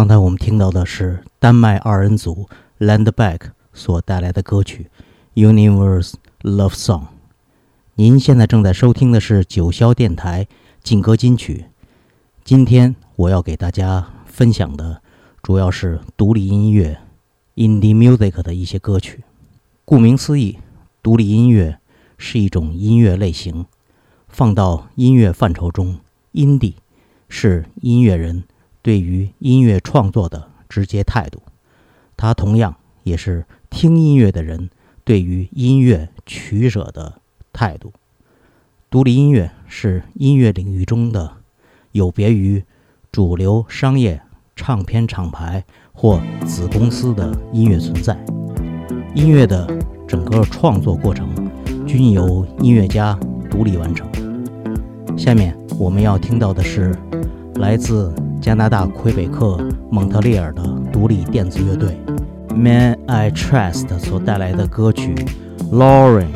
刚才我们听到的是丹麦二人组 Landback 所带来的歌曲《Universe Love Song》。您现在正在收听的是九霄电台劲歌金曲。今天我要给大家分享的主要是独立音乐 （Indie Music） 的一些歌曲。顾名思义，独立音乐是一种音乐类型。放到音乐范畴中，indie 是音乐人对于音乐创作的直接态度，它同样也是听音乐的人对于音乐取舍的态度。独立音乐是音乐领域中的有别于主流商业唱片厂牌或子公司的音乐存在。音乐的整个创作过程均由音乐家独立完成。下面我们要听到的是来自加拿大魁北克蒙特利尔的独立电子乐队 Man I Trust 所带来的歌曲《Lauren》。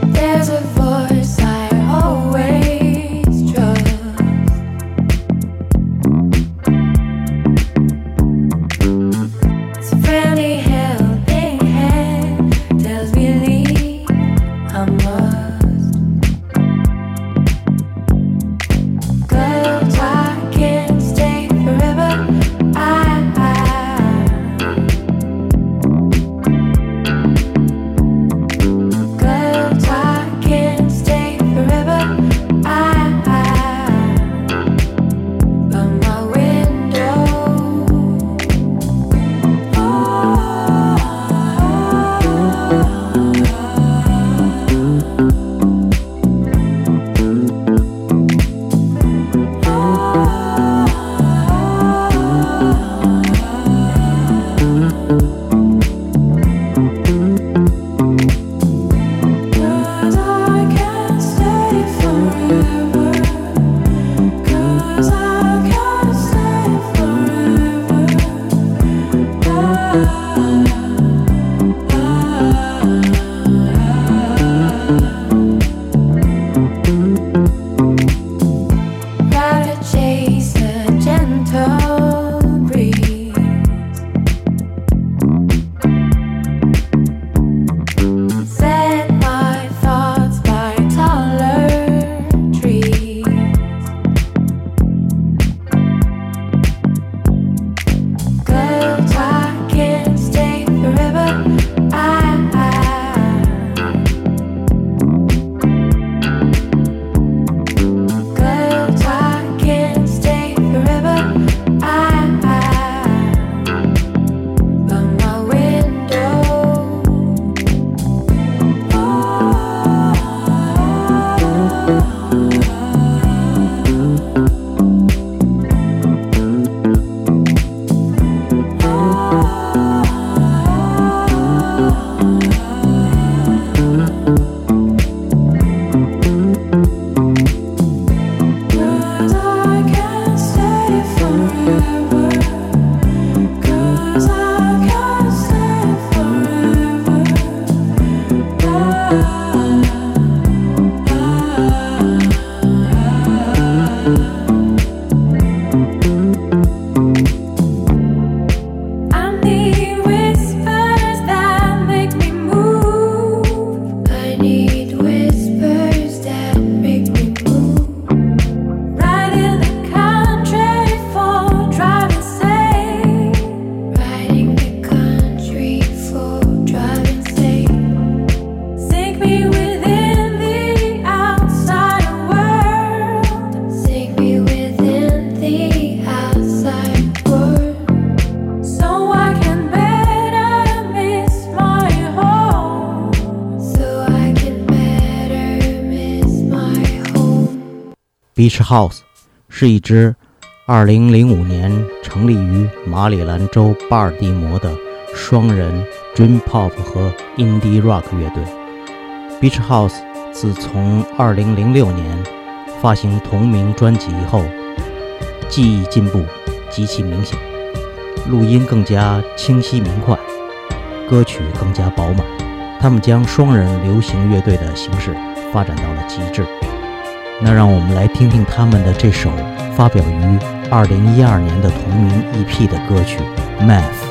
Beach House 是一支2005年成立于马里兰州巴尔的摩的双人 Dream Pop 和 Indie Rock 乐队。Beach House 自从2006年发行同名专辑后，技艺进步极其明显，录音更加清晰明快，歌曲更加饱满。他们将双人流行乐队的形式发展到了极致。那让我们来听听他们的这首发表于二零一二年的同名 EP 的歌曲《Math》。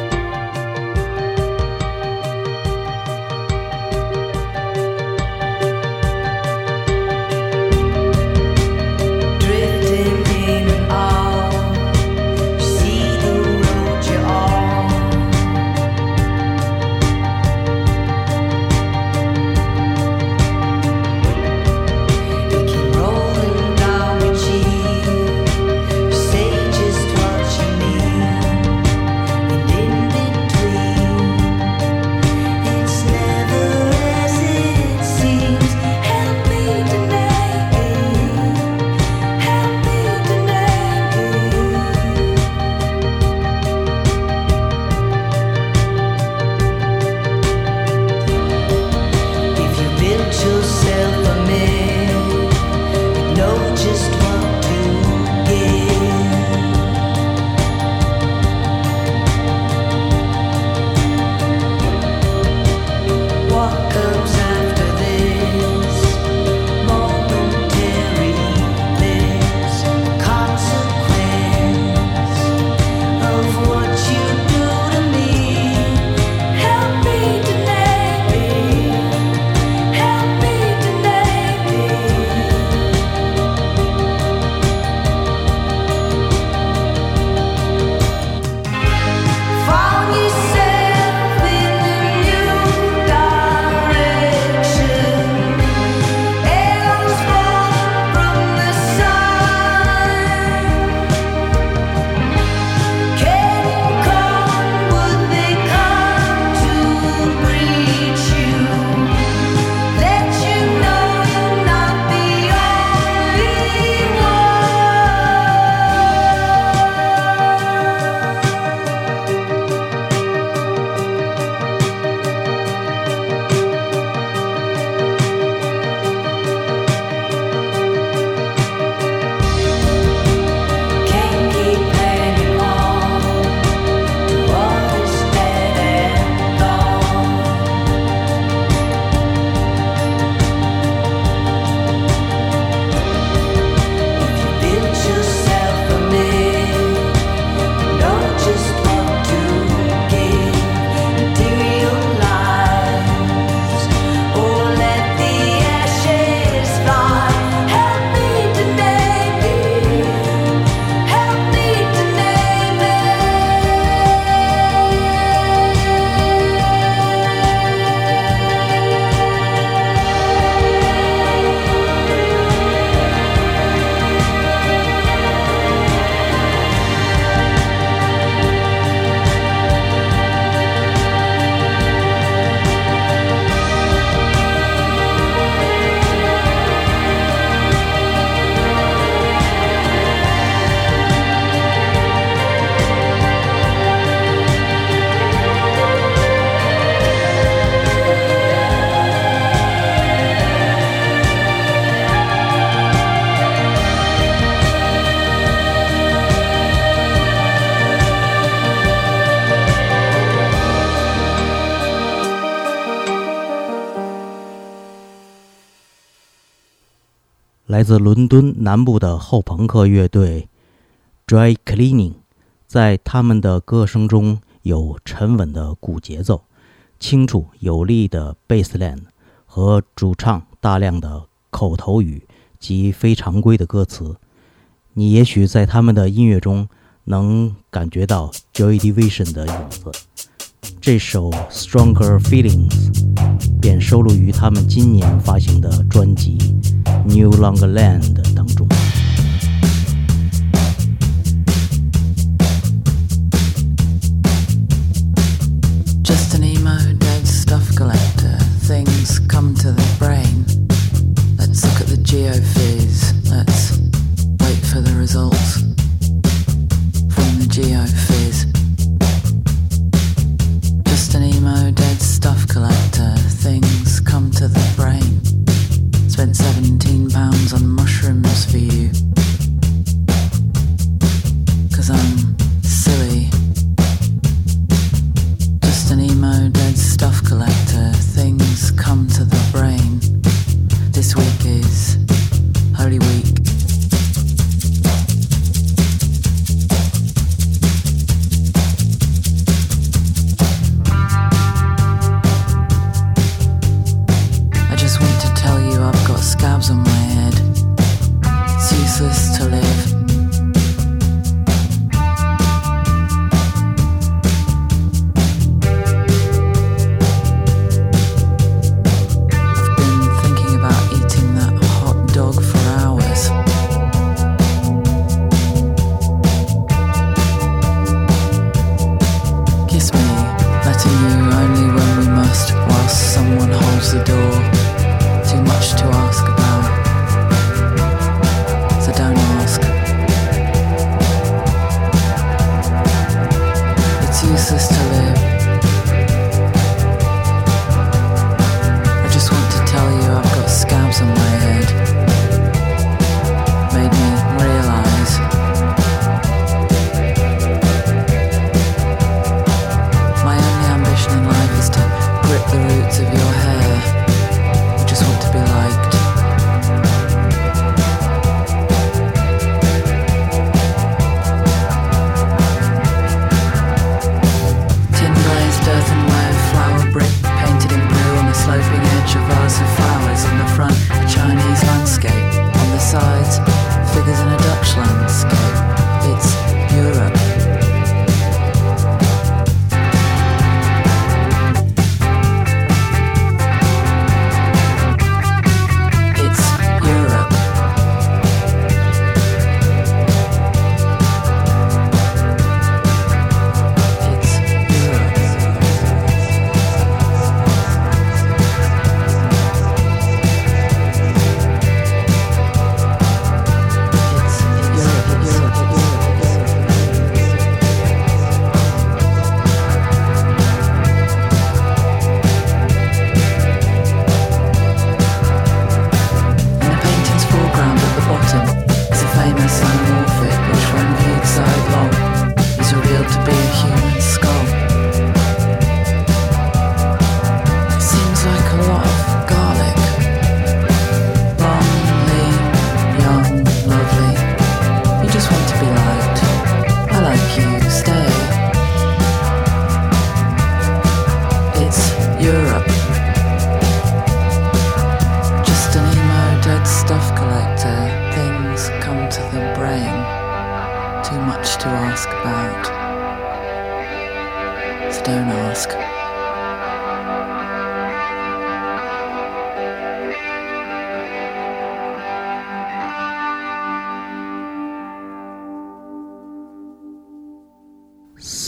来自伦敦南部的后朋克乐队 Dry Cleaning，在他们的歌声中有沉稳的鼓节奏、清楚有力的 bassline 和主唱大量的口头语及非常规的歌词。你也许在他们的音乐中能感觉到 Joy Division 的影子。这首 Stronger Feelings 便收录于他们今年发行的专辑《New Longer Land》当中。 Just an emo dead stuff collector. Things come to the brain. Let's look at the geophys. spent 17 pounds on mushrooms for you.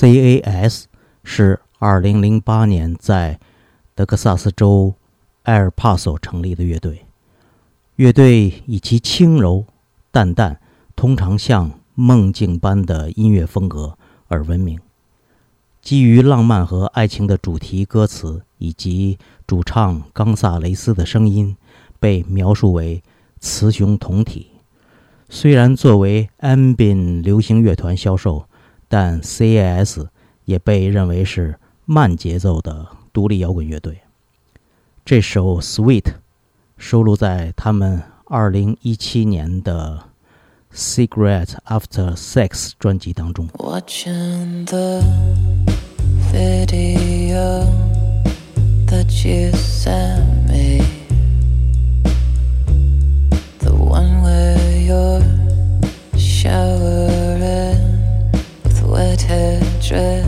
CAS 是2008年在德克萨斯州埃尔帕索成立的乐队。乐队以其轻柔、淡淡，通常像梦境般的音乐风格而闻名。基于浪漫和爱情的主题歌词，以及主唱冈萨雷斯的声音，被描述为雌雄同体。虽然作为 Ambien 流行乐团销售，但 CAS 也被认为是慢节奏的独立摇滚乐队。这首《Sweet》收录在他们2017年的《Cigarette After Sex》专辑当中。Watching the video that you sent me, the one where you're show actress.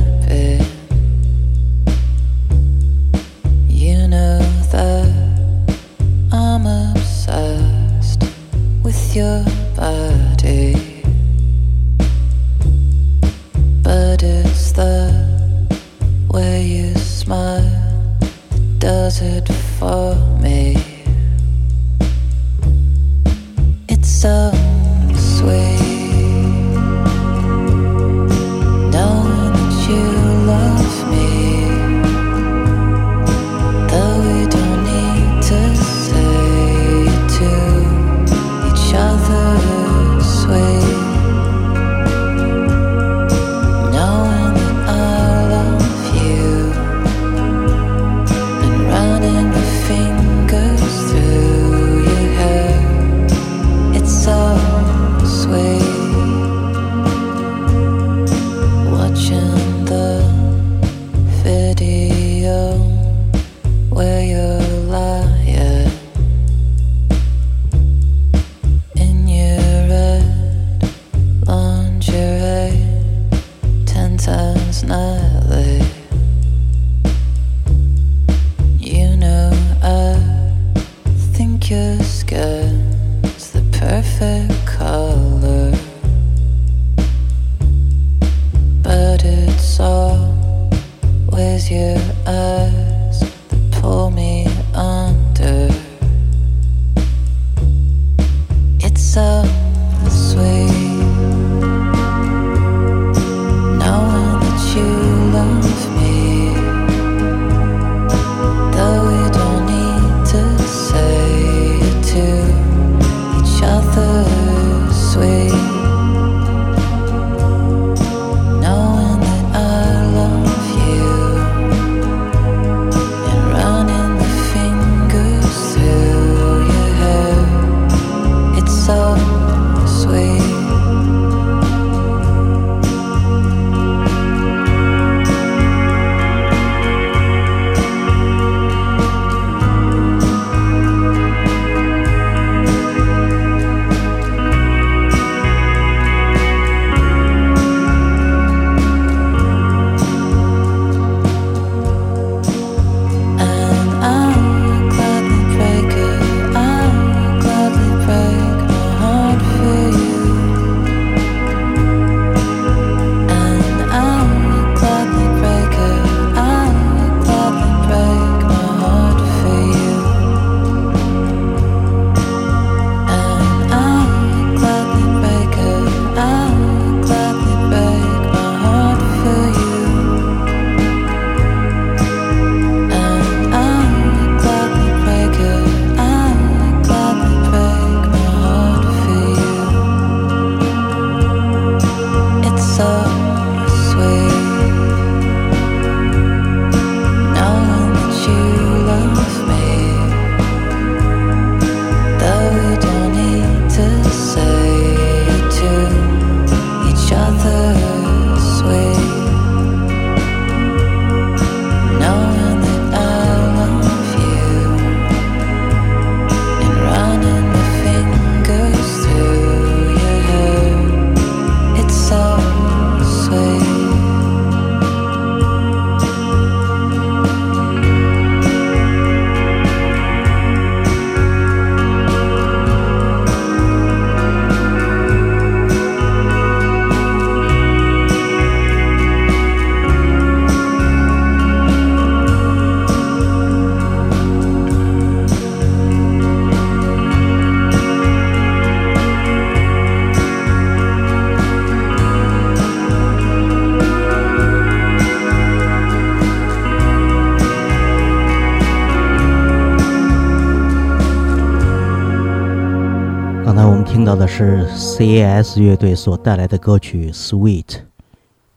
到的是 CAS 乐队所带来的歌曲《Sweet》。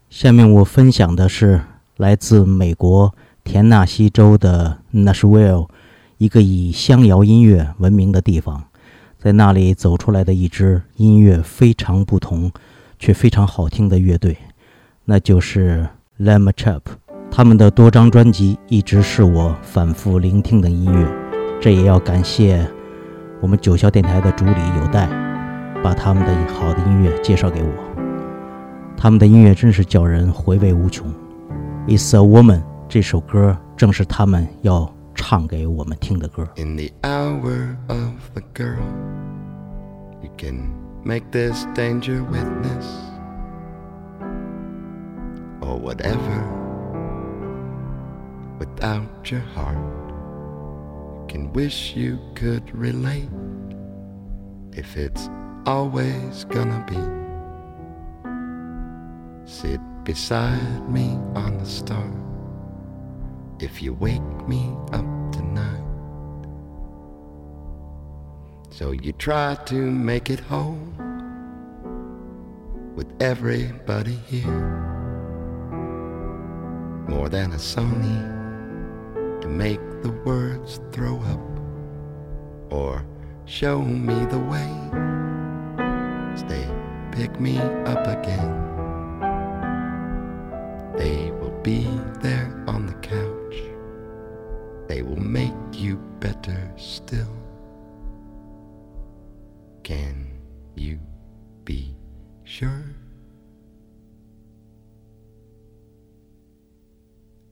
下面我分享的是来自美国田纳西州的 Nashville，一个以乡谣音乐闻名的地方，在那里走出来的一支音乐非常不同却非常好听的乐队，那就是 Lamb Chop。他们的多张专辑一直是我反复聆听的音乐，这也要感谢我们九霄电台的主理有代，把他们的好的音乐介绍给我。他们的音乐真是叫人回味无穷。《It's a Woman》这首歌正是他们要唱给我们听的歌。In the hour of the girl, you can make this danger witness or whatever. Without your heart, can wish you could relate if it's always gonna be. Sit beside me on the star if you wake me up tonight. So you try to make it whole with everybody here. More than a Sony to make the words throw up or show me the way. Stay, pick me up again. They will be there on the couch. They will make you better still. Can you be sure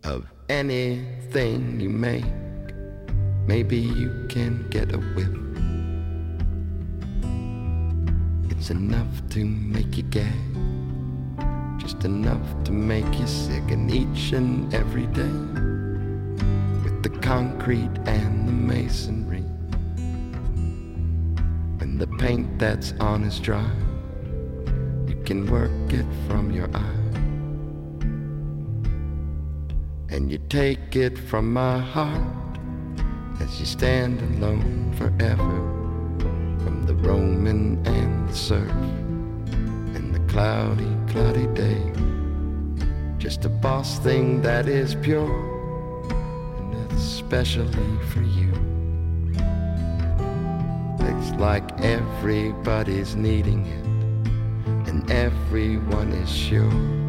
of anything you make? Maybe you can get a whiff. It's enough to make you gag, just enough to make you sick, and each and every day with the concrete and the masonry. and the paint that's on is dry, you can work it from your eye. And you take it from my heart as you stand alone forever the Roman and the surf and the cloudy, cloudy day. Just a boss thing that is pure and especially for you. It's like everybody's needing it and everyone is sure.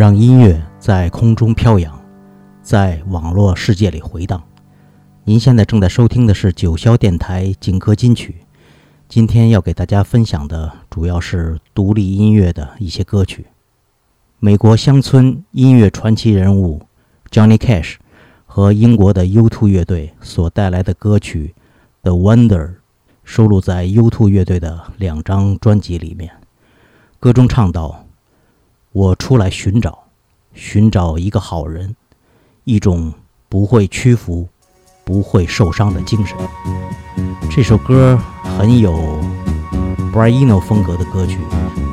让音乐在空中飘扬，在网络世界里回荡。您现在正在收听的是九霄电台劲歌金曲。今天要给大家分享的主要是独立音乐的一些歌曲。美国乡村音乐传奇人物 Johnny Cash 和英国的 U2 乐队所带来的歌曲《The Wonder》，收录在 U2 乐队的两张专辑里面。歌中唱道：“我出来寻找，寻找一个好人，一种不会屈服、不会受伤的精神。”这首歌很有 b r i n o 风格的歌曲，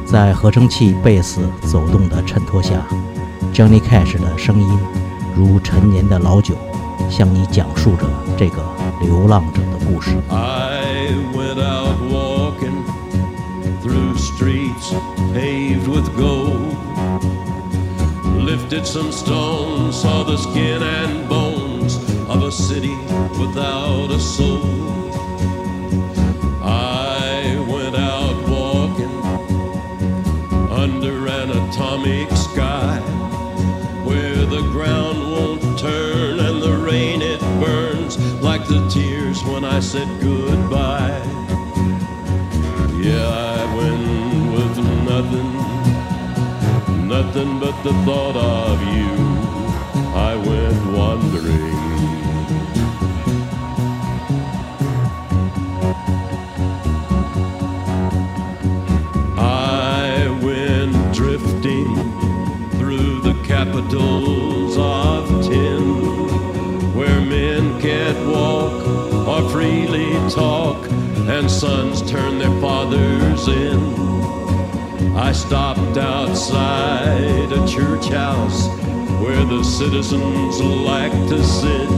在合成器、贝斯走动的衬托下，Johnny Cash 的声音如陈年的老酒，向你讲述着这个流浪者的故事。I went out walking through streets paved with gold. Lifted some stones, saw the skin and bones of a city without a soul. I went out walking under an atomic sky where the ground won't turn and the rain it burns like the tears when I said goodbye. Yeah, I went with nothing, nothing but the thought of you. I went wandering. I went drifting through the capitals of tin, where men can't walk or freely talk, and sons turn their fathers in. I stopped outside a church house where the citizens like to sit.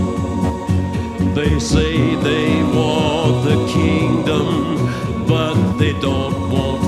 They say they want the kingdom, but they don't want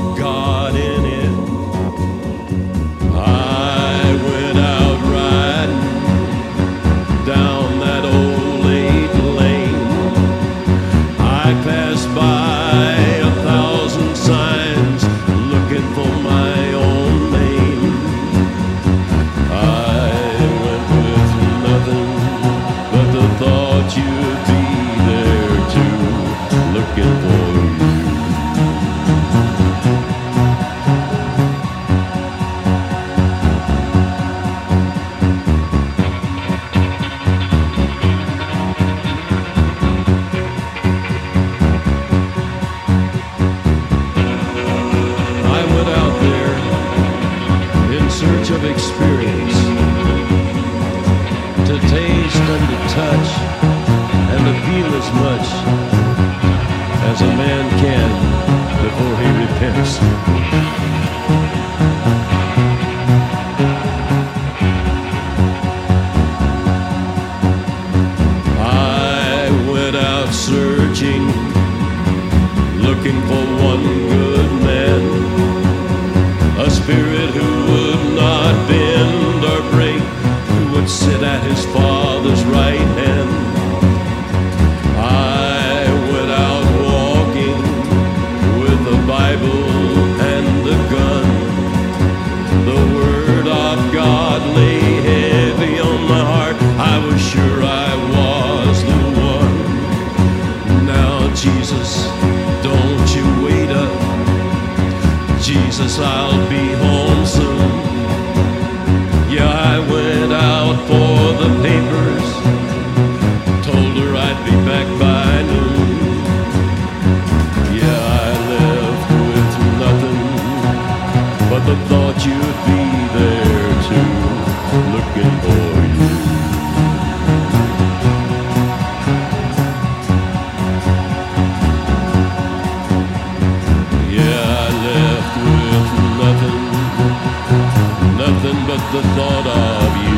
the thought of you.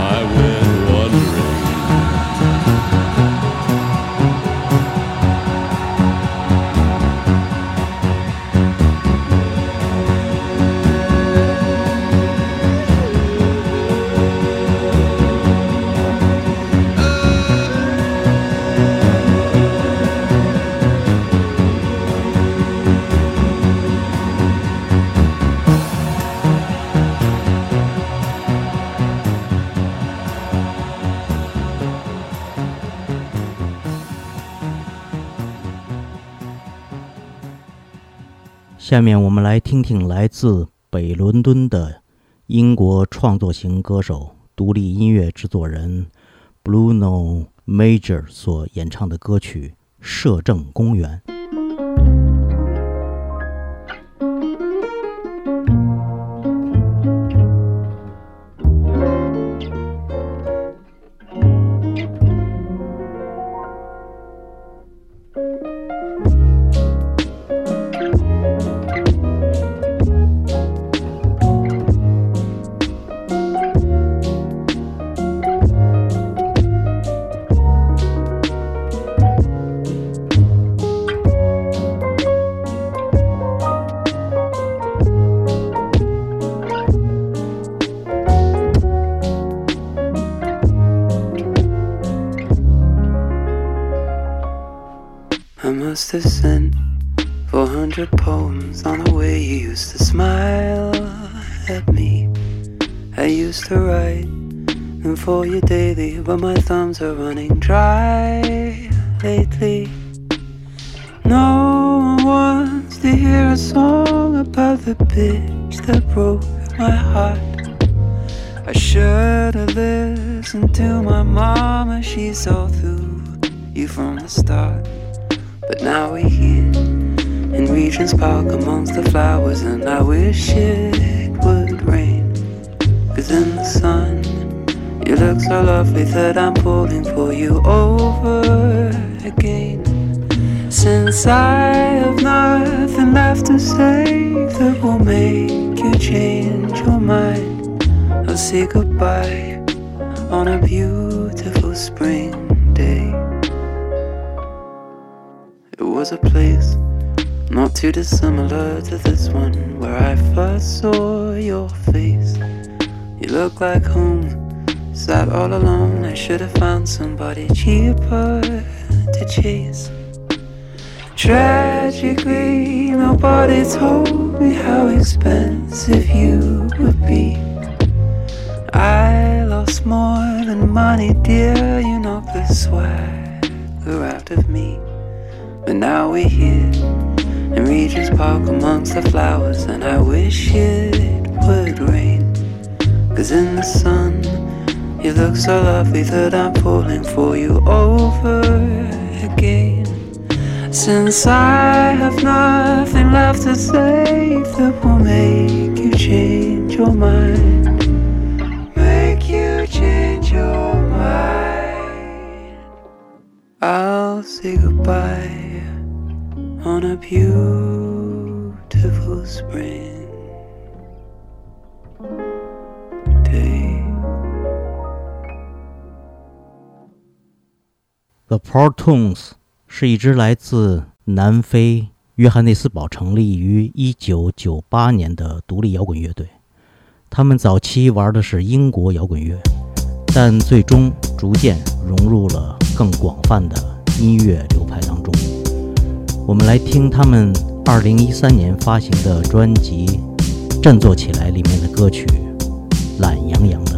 I went 下面我们来听听来自北伦敦的英国创作型歌手、独立音乐制作人 Bruno Major 所演唱的歌曲《摄政公园》。At me. I used to write them for you daily, but my thumbs are running dry lately. No one wants to hear a song about the bitch that broke my heart. I should have listened to my mama, she saw through you from the start. But now we're here in Regent's Park amongst the flowers, and I wish it. Cause in the sun, you look so lovely that I'm pulling for you over again. Since I have nothing left to say that will make you change your mind, I'll say goodbye on a beautiful spring day. It was a place not too dissimilar to this one where I first saw your face. You look like home, sat all alone. I should have found somebody cheaper to chase. Tragically, nobody told me how expensive you would be. I lost more than money, dear. You knocked the swagger out of me. But now we're here in Regent's Park amongst the flowers, and I wish it would rain. Cause in the sun, you look so lovely that I'm pulling for you over again. Since I have nothing left to say that will make you change your mind, make you change your mind. I'll say goodbye on a beautiful The Portunes 是一支来自南非约翰内斯堡成立于1998年的独立摇滚乐队。他们早期玩的是英国摇滚乐，但最终逐渐融入了更广泛的音乐流派当中。我们来听他们2013年发行的专辑《振作起来》里面的歌曲《懒洋洋的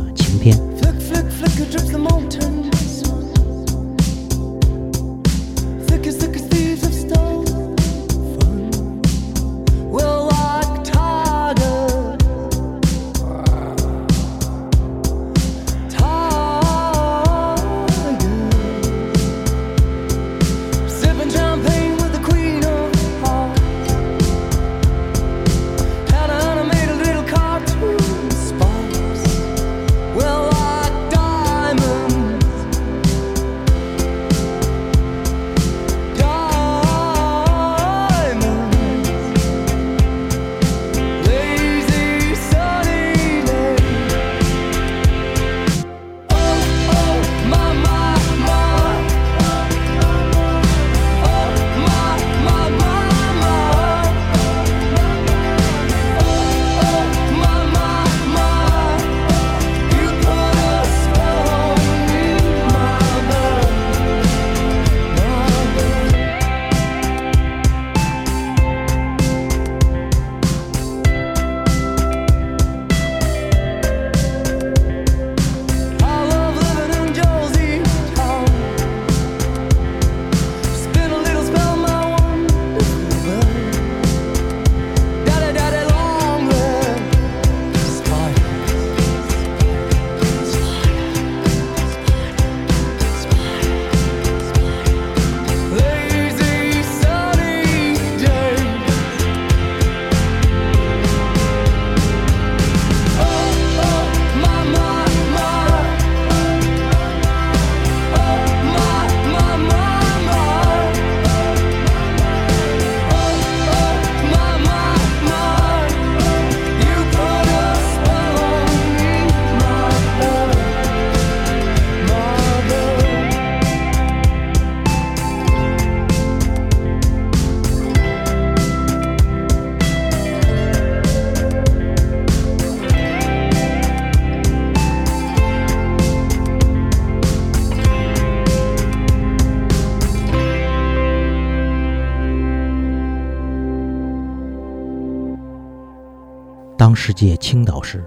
当世界倾倒时，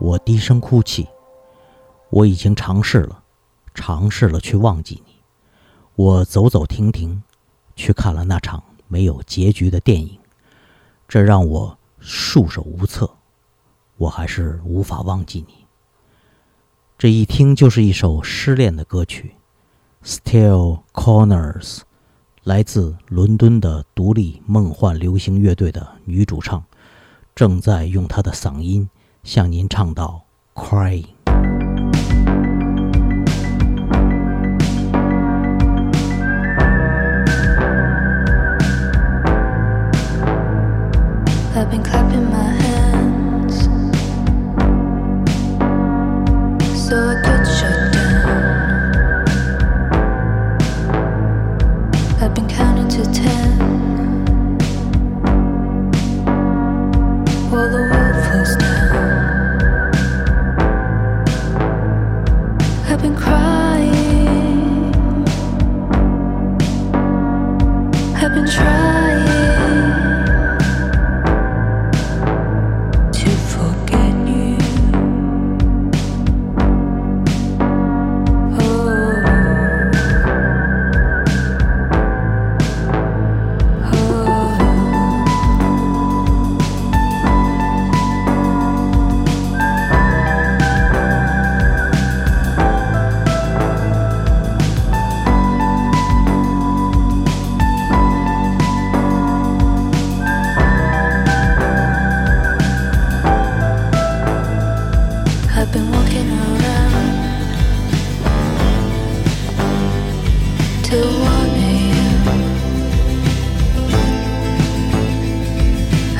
我低声哭泣。我已经尝试了，尝试了去忘记你。我走走停停，去看了那场没有结局的电影，这让我束手无策。我还是无法忘记你。这一听就是一首失恋的歌曲，《Still Corners》，来自伦敦的独立梦幻流行乐队的女主唱，正在用他的嗓音向您唱到《Crying》。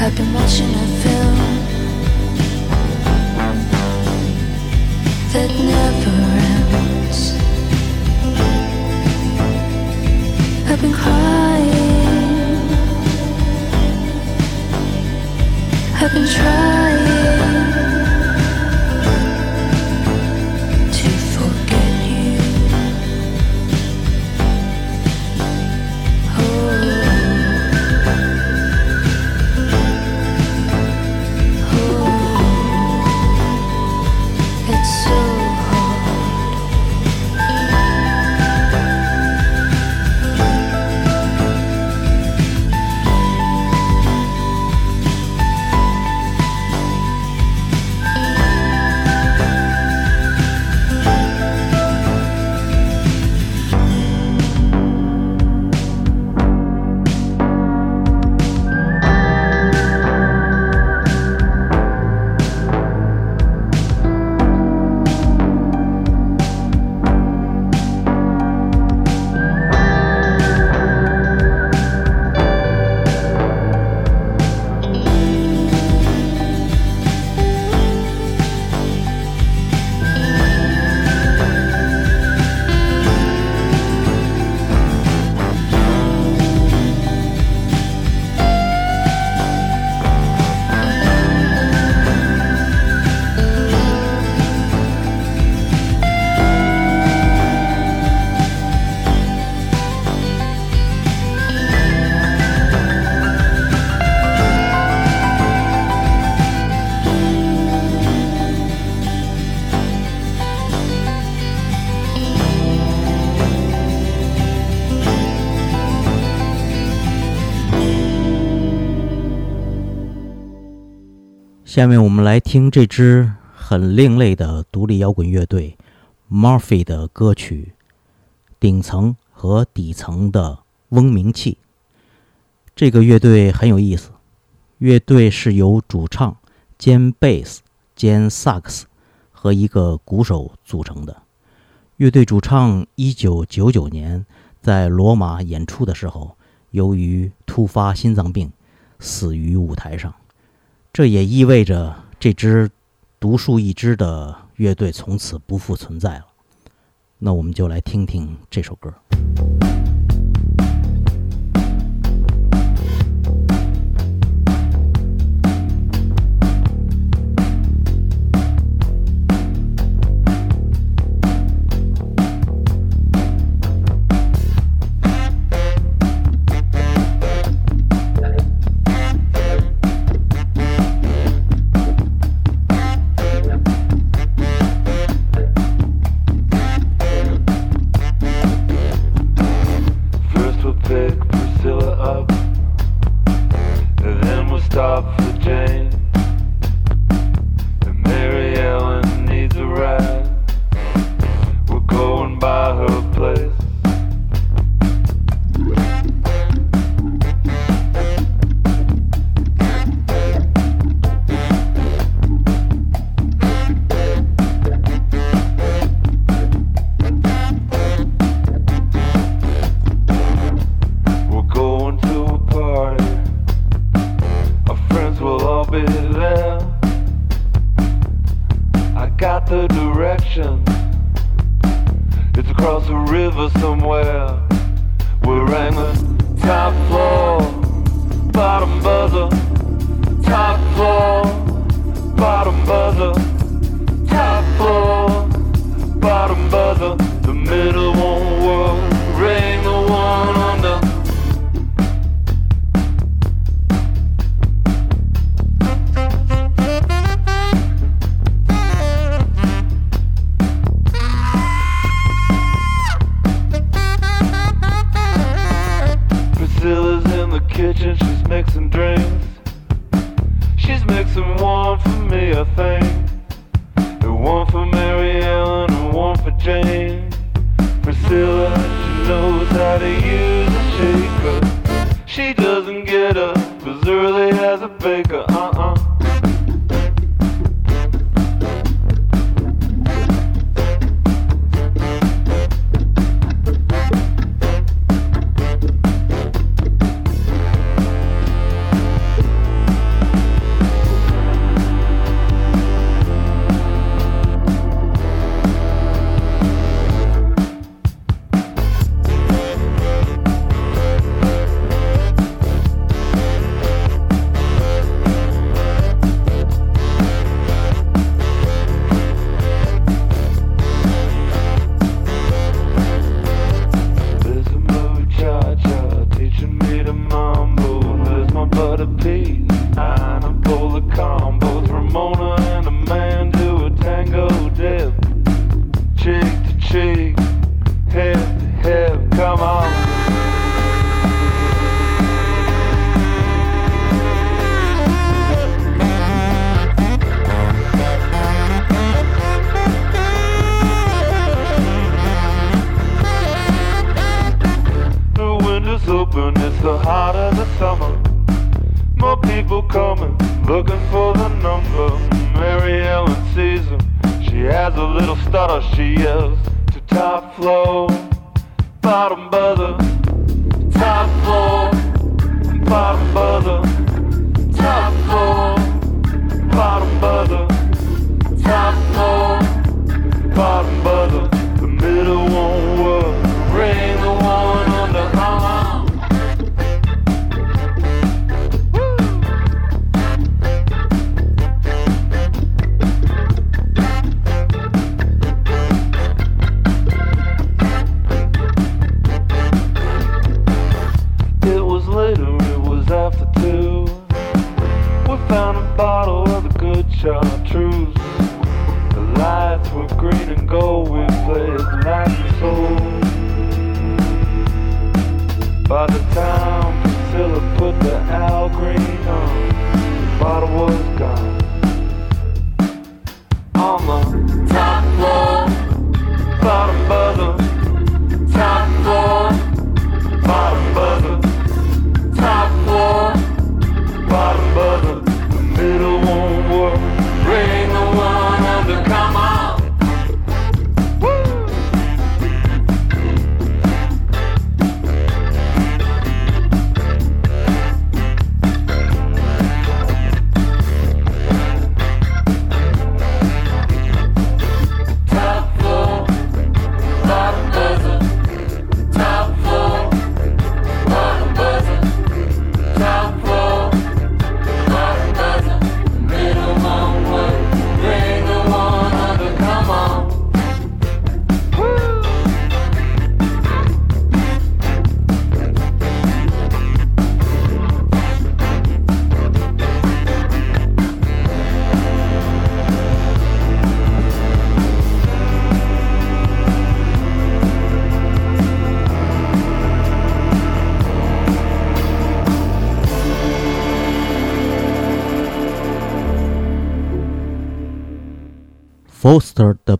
I've been watching a film that 下面我们来听这支很另类的独立摇滚乐队 Murphy 的歌曲《顶层和底层的嗡鸣器》。这个乐队很有意思，乐队是由主唱兼贝斯兼萨克斯和一个鼓手组成的。乐队主唱1999年在罗马演出的时候，由于突发心脏病死于舞台上。这也意味着这支独树一帜的乐队从此不复存在了。那我们就来听听这首歌。the Al Green on. The bottle was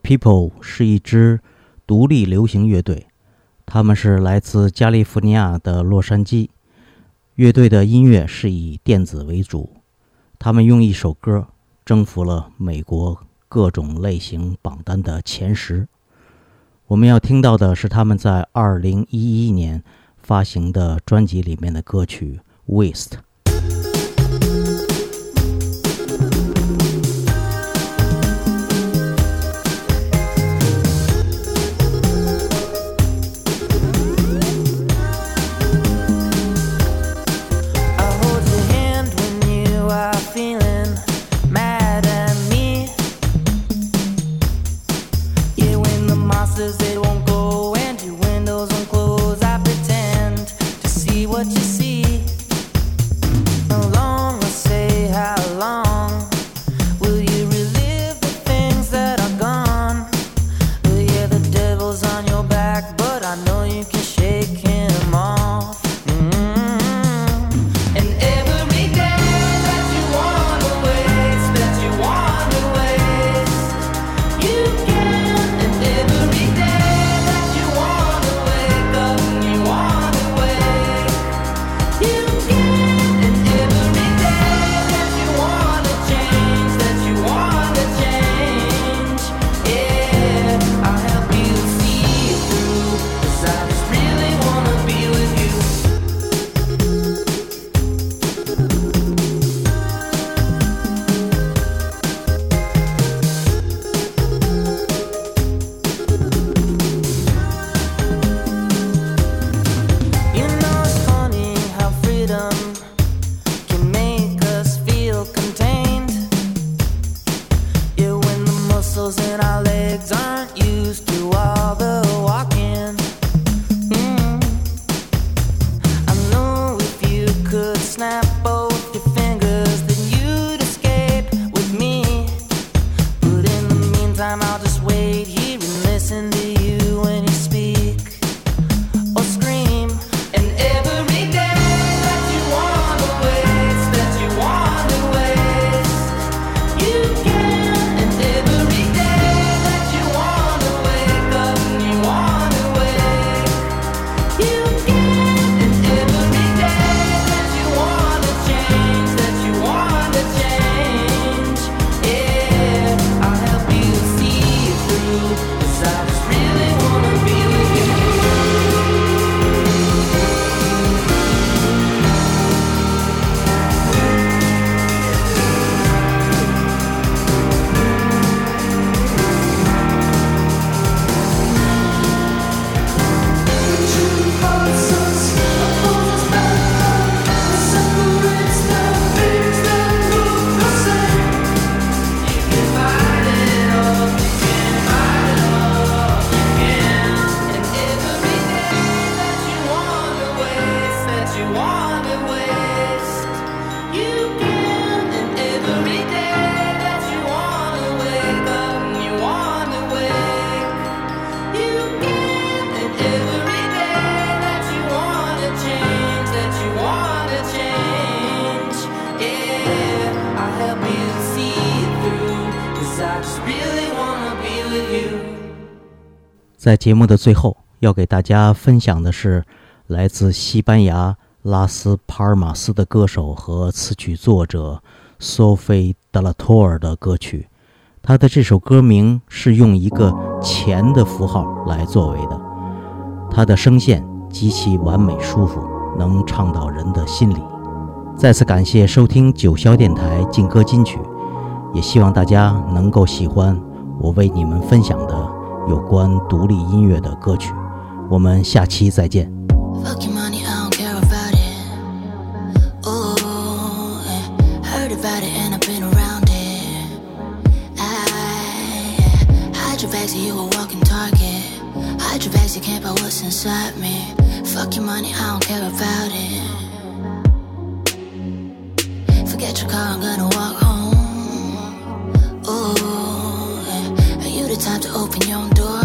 people 是一支独立流行乐队，他们是来自加利福尼亚的洛杉矶。乐队的音乐是以电子为主，他们用一首歌征服了美国各种类型榜单的前十。我们要听到的是他们在2011年发行的专辑里面的歌曲 WASTE。在节目的最后，要给大家分享的是来自西班牙拉斯帕尔马斯的歌手和词曲作者索菲·德拉托尔的歌曲。他的这首歌名是用一个钱的符号来作为的。他的声线极其完美舒服，能唱到人的心里。再次感谢收听九霄电台劲歌金曲，也希望大家能够喜欢我为你们分享的有关独立音乐的歌曲。我们下期再见。Fuck you money, I don't care about it. Oh, yeah. heard about it and I've been around it. I hide your bags, you a walking target. Hide your bags, you can't buy what's inside me. Fuck you money, I don't care about it. Forget your car, I'm gonna walk home. The type to open your own door?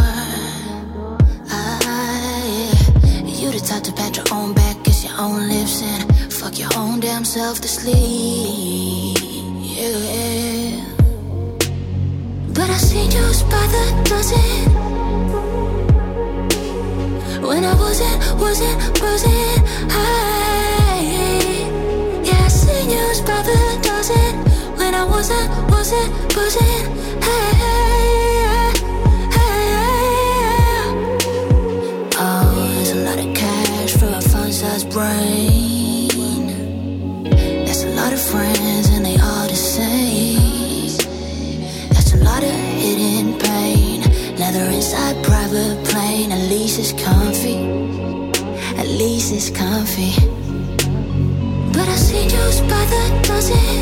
Ah. You the type to pat your own back, kiss your own lips, and fuck your own damn self to sleep. Yeah. But I seen you by the dozen. When I wasn't, wasn't, wasn't high. Yeah, I seen you by the dozen. When I wasn't, wasn't, wasn't high. Brain. That's a lot of friends, and they all the same. That's a lot of hidden pain. Leather inside private plane. At least it's comfy. At least it's comfy. But I seen you by the dozen.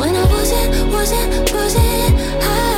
When I wasn't, wasn't, wasn't high.